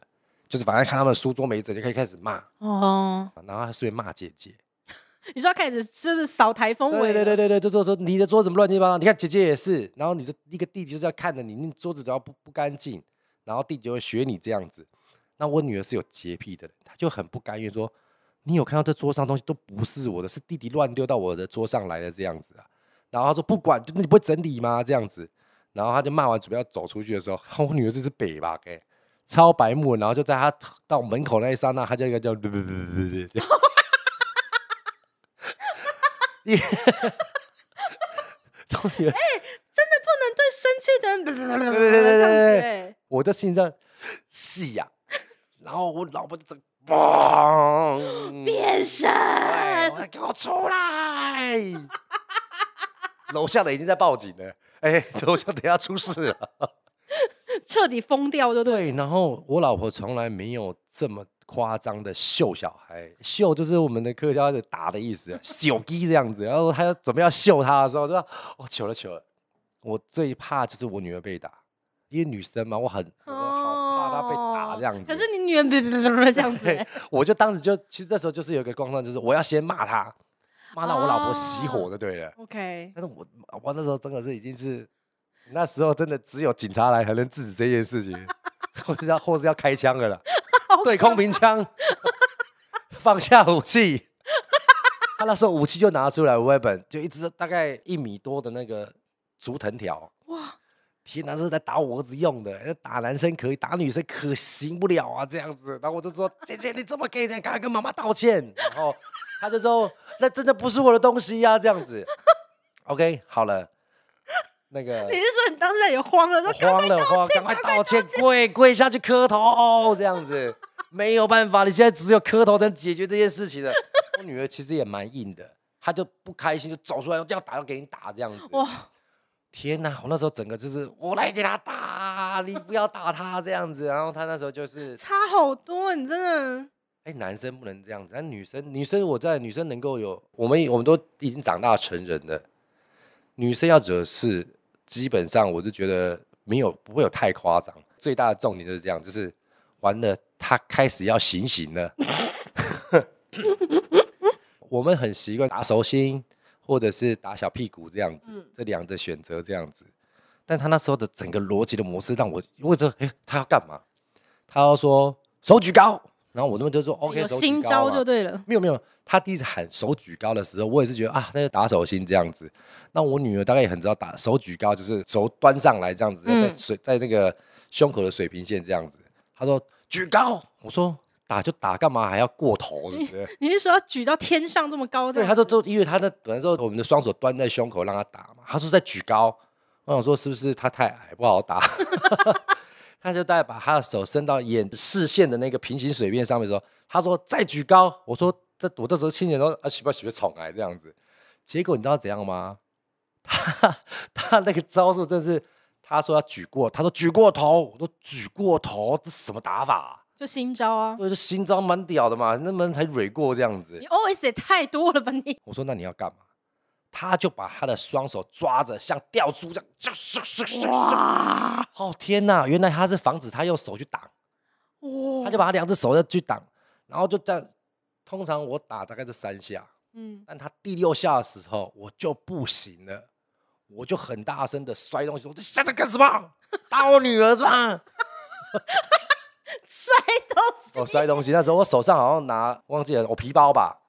就是反正看他们书桌没整，就可以开始骂哦，然后还顺便骂姐姐。你说他开始就是扫台风尾？对对对对，就说说你的桌子怎么乱七八糟？你看姐姐也是，然后你的一个弟弟就是要看着你，你桌子都要不不干净，然后弟弟就会学你这样子。那我女儿是有洁癖的人，她就很不甘愿说：“你有看到这桌上东西都不是我的，是弟弟乱丢到我的桌上来的这样子啊。”然后她说：“不管，就你不会整理吗？这样子。”然后她就骂完准备要走出去的时候，我女儿这是北吧？给。超白目，然后就在他到门口那一刹那，他就一个叫对对对对对对，同学，哎，真的不能对生气的人，对对对对对，我的心脏是呀，然后我老婆就整嘣变身，给我出来，楼下的已经在报警了，哎，楼下等下出事了。彻底疯掉就对，对，然后我老婆从来没有这么夸张的秀小孩，秀就是我们的客家的打的意思，秀鸡这样子。然后她要准备要秀他的时候，我就说：“哦，求了求了。”我最怕就是我女儿被打，因为女生嘛，我很我好怕她被打这样子。可是你女儿别别别别这样子，我就当时就其实那时候就是有一个状况，就是我要先骂她，骂到我老婆熄火就对了。OK，但是我我那时候真的是已经是。那时候真的只有警察来才能制止这件事情，或是要或是要开枪的了，对空瓶枪，放下武器。他那时候武器就拿出来，weapon 就一直大概一米多的那个竹藤条。哇，天哪，是在打我儿子用的，打男生可以，打女生可行不了啊，这样子。然后我就说：“姐姐，你这么可以这样？赶快跟妈妈道歉。”然后他就说：“那真的不是我的东西呀、啊，这样子。”OK，好了。那个，你是说你当时也慌了？慌了，慌，赶快道歉，跪跪下去磕头，这样子 没有办法，你现在只有磕头能解决这件事情了。我女儿其实也蛮硬的，她就不开心，就走出来要打，要给你打这样子。哇，天哪！我那时候整个就是我来给她打，你不要打她这样子。然后她那时候就是差好多，你真的。哎，男生不能这样子，但女生，女生我在女生能够有，我们我们都已经长大成人了，女生要惹事。基本上我就觉得没有不会有太夸张，最大的重点就是这样，就是完了他开始要行刑了。我们很习惯打手心或者是打小屁股这样子，嗯、这两个选择这样子。但他那时候的整个逻辑的模式让我，我觉得哎，他要干嘛？他要说手举高，然后我那边就说 OK，有新招就对了。没有没有，他第一次喊手举高的时候，我也是觉得啊，那就打手心这样子。那我女儿大概也很知道打手举高就是手端上来这样子，在水在那个胸口的水平线这样子。他说举高，我说。打就打，干嘛还要过头？对不对？你是说要举到天上这么高？对，他说都因为他在本来说我们的双手端在胸口让他打嘛。他说在举高，我想说是不是他太矮不好打？他就大概把他的手伸到眼视线的那个平行水面上面的时候，他说再举高。我说这我这时候亲眼都啊，喜不喜不宠爱这样子。结果你知道怎样吗？他他那个招数真是，他说要举过，他说举过头，我说举过头，这什么打法啊？就新招啊！对，就新招蛮屌的嘛，那门才蕊过这样子。你 OS 也太多了吧你？我说那你要干嘛？他就把他的双手抓着，像吊珠这样。哇！哦天哪！原来他是防止他用手去挡。哇！他就把他两只手要去挡，然后就这样。通常我打大概是三下，嗯，但他第六下的时候我就不行了，我就很大声的摔东西。我说现在干什么？打我女儿是吧？摔东西，我摔东西。那时候我手上好像拿忘记了我皮包吧，我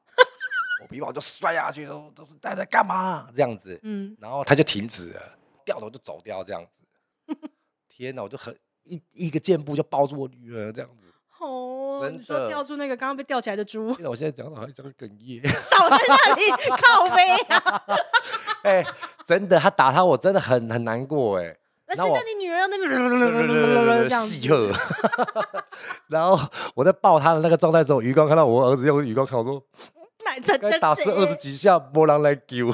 皮包就摔下去，说都是在在干嘛这样子，嗯，然后他就停止了，掉头就走掉这样子。天哪，我就很一一个箭步就抱住我女儿这样子。哦，真的，你说吊住那个刚刚被吊起来的猪。我现在讲的好像哽咽。少在那里 靠背啊！哎，真的，他打他，我真的很很难过哎。那现在你女儿那边这样子，然后我在抱她的那个状态之后，余光看到我儿子用余光看我说，该打是二十几下，没人来救。那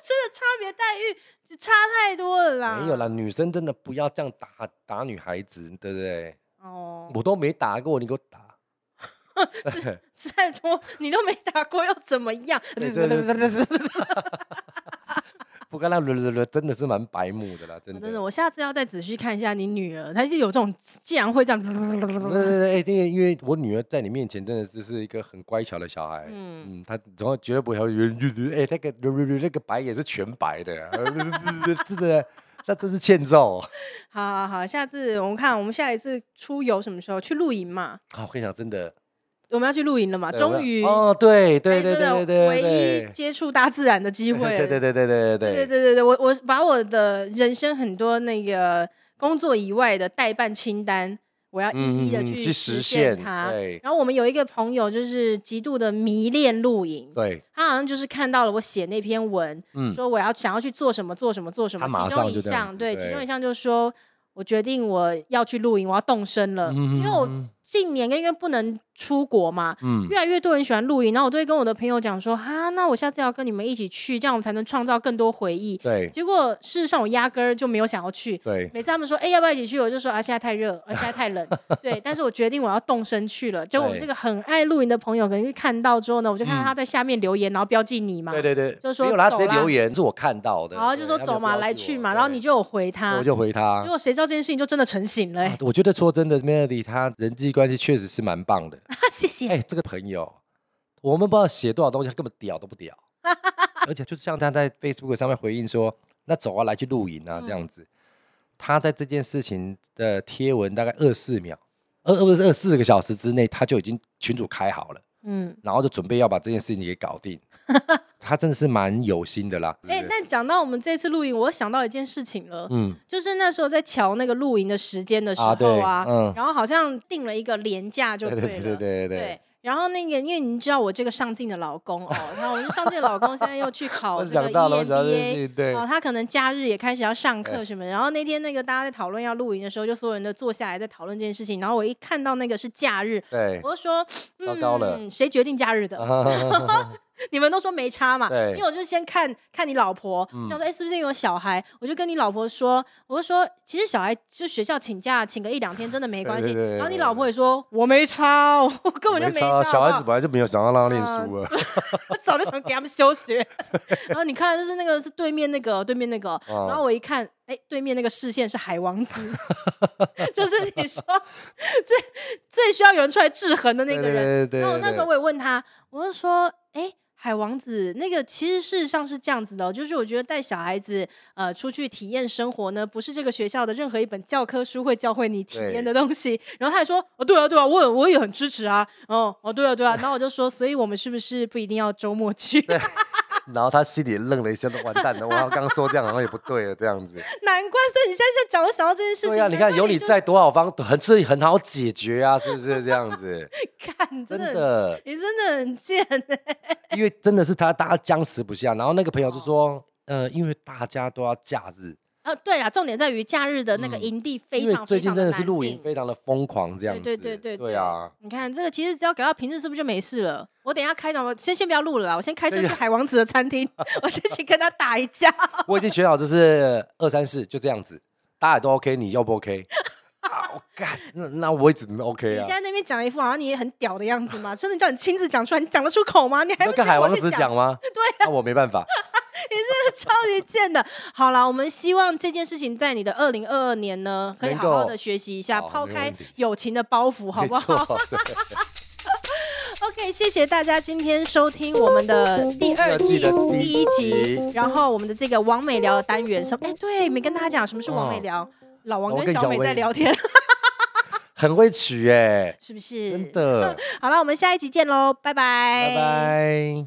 真的差别待遇差太多了啦。没有啦，女生真的不要这样打打女孩子，对不对？哦，我都没打过，你给我打。再多你都没打过又怎么样？不跟他轮轮轮，真的是蛮白目的啦，真的。真的，我下次要再仔细看一下你女儿，她就有这种，竟然会这样。对对，因为我女儿在你面前真的是是一个很乖巧的小孩，嗯嗯，她怎么绝对不会圆圆圆，哎，那个那个白也是全白的，真的，那真是欠揍。好好好，下次我们看，我们下一次出游什么时候去露营嘛？好，我跟你讲，真的。我们要去露营了嘛？终于哦，对对对对对，唯一接触大自然的机会。对对对对对对对对对对，我我把我的人生很多那个工作以外的待办清单，我要一一的去实现它。然后我们有一个朋友，就是极度的迷恋露营。对。他好像就是看到了我写那篇文，说我要想要去做什么做什么做什么，其中一项对，其中一项就是说我决定我要去露营，我要动身了，因为我近年因为不能。出国嘛，嗯，越来越多人喜欢露营，然后我都会跟我的朋友讲说，哈，那我下次要跟你们一起去，这样我们才能创造更多回忆。对，结果事实上我压根儿就没有想要去。对，每次他们说，哎，要不要一起去？我就说啊，现在太热，啊，现在太冷。对，但是我决定我要动身去了。结果我们这个很爱露营的朋友，可能看到之后呢，我就看到他在下面留言，然后标记你嘛。对对对，就说没有，他直接留言是我看到的。然后就说走嘛，来去嘛，然后你就有回他，我就回他。结果谁知道这件事情就真的成型了。我觉得说真的，Melody 他人际关系确实是蛮棒的。谢谢。哎这个朋友，我们不知道写多少东西，他根本屌都不屌，而且就是像他在 Facebook 上面回应说：“那走啊，来去露营啊，这样子。嗯”他在这件事情的贴文大概二四秒，二二不是二四个小时之内，他就已经群主开好了，嗯，然后就准备要把这件事情给搞定。他真的是蛮有心的啦。哎、欸，但讲到我们这次露营，我想到一件事情了，嗯，就是那时候在瞧那个露营的时间的时候啊，啊嗯，然后好像定了一个廉价就对了，对对对对对。对然后那个，因为你知道我这个上进的老公哦，然后我就上进的老公现在又去考 这个 EMBA，哦，他可能假日也开始要上课什么。然后那天那个大家在讨论要露营的时候，就所有人都坐下来在讨论这件事情。然后我一看到那个是假日，对，我就说，嗯，谁决定假日的？你们都说没差嘛，因为我就先看看你老婆，想说哎，是不是有小孩？我就跟你老婆说，我就说其实小孩就学校请假请个一两天真的没关系。然后你老婆也说我没差，我根本就没差。小孩子本来就没有想要让他念书了，我早就想给他们休学。然后你看，就是那个是对面那个对面那个，然后我一看，哎，对面那个视线是海王子，就是你说最最需要有人出来制衡的那个人。然后那时候我也问他，我就说，哎。海王子那个其实事实上是这样子的哦，就是我觉得带小孩子呃出去体验生活呢，不是这个学校的任何一本教科书会教会你体验的东西。然后他还说哦，对啊对啊，我我也很支持啊，哦哦对啊对啊。然后我就说，所以我们是不是不一定要周末去？然后他心里愣了一下，都完蛋了。我刚刚说这样，好像也不对了，这样子。难怪，所以你现在在讲，我想到这件事情。对呀、啊，你看有你在，多少方很是很好解决啊，是不是这样子？看，真的，真的你真的很贱哎、欸。因为真的是他，大家僵持不下。然后那个朋友就说，哦、呃，因为大家都要假日。呃，对啦，重点在于假日的那个营地非常、嗯、因为最近真的是露营非常的疯狂，这样子。对对对对对啊！你看这个，其实只要改到平日，是不是就没事了？我等一下开导，我先先不要录了啦，我先开车去海王子的餐厅，我先去跟他打一架。我已经选好，就是二三四，就这样子，大家都 OK，你要不 OK？好干，那那我也只能 OK 啊。你现在那边讲一副好像你也很屌的样子嘛？真的叫你亲自讲出来，你讲得出口吗？你还不跟海王子讲吗？对、啊，那我没办法。你是超级贱的。好了，我们希望这件事情在你的二零二二年呢，可以好好的学习一下，抛开友情的包袱，好不好？OK，谢谢大家今天收听我们的第二季第一集，然后我们的这个王美聊的单元，什么？哎，对，没跟大家讲什么是王美聊，老王跟小美在聊天，很会取哎，是不是？真的。好了，我们下一集见喽，拜拜，拜拜。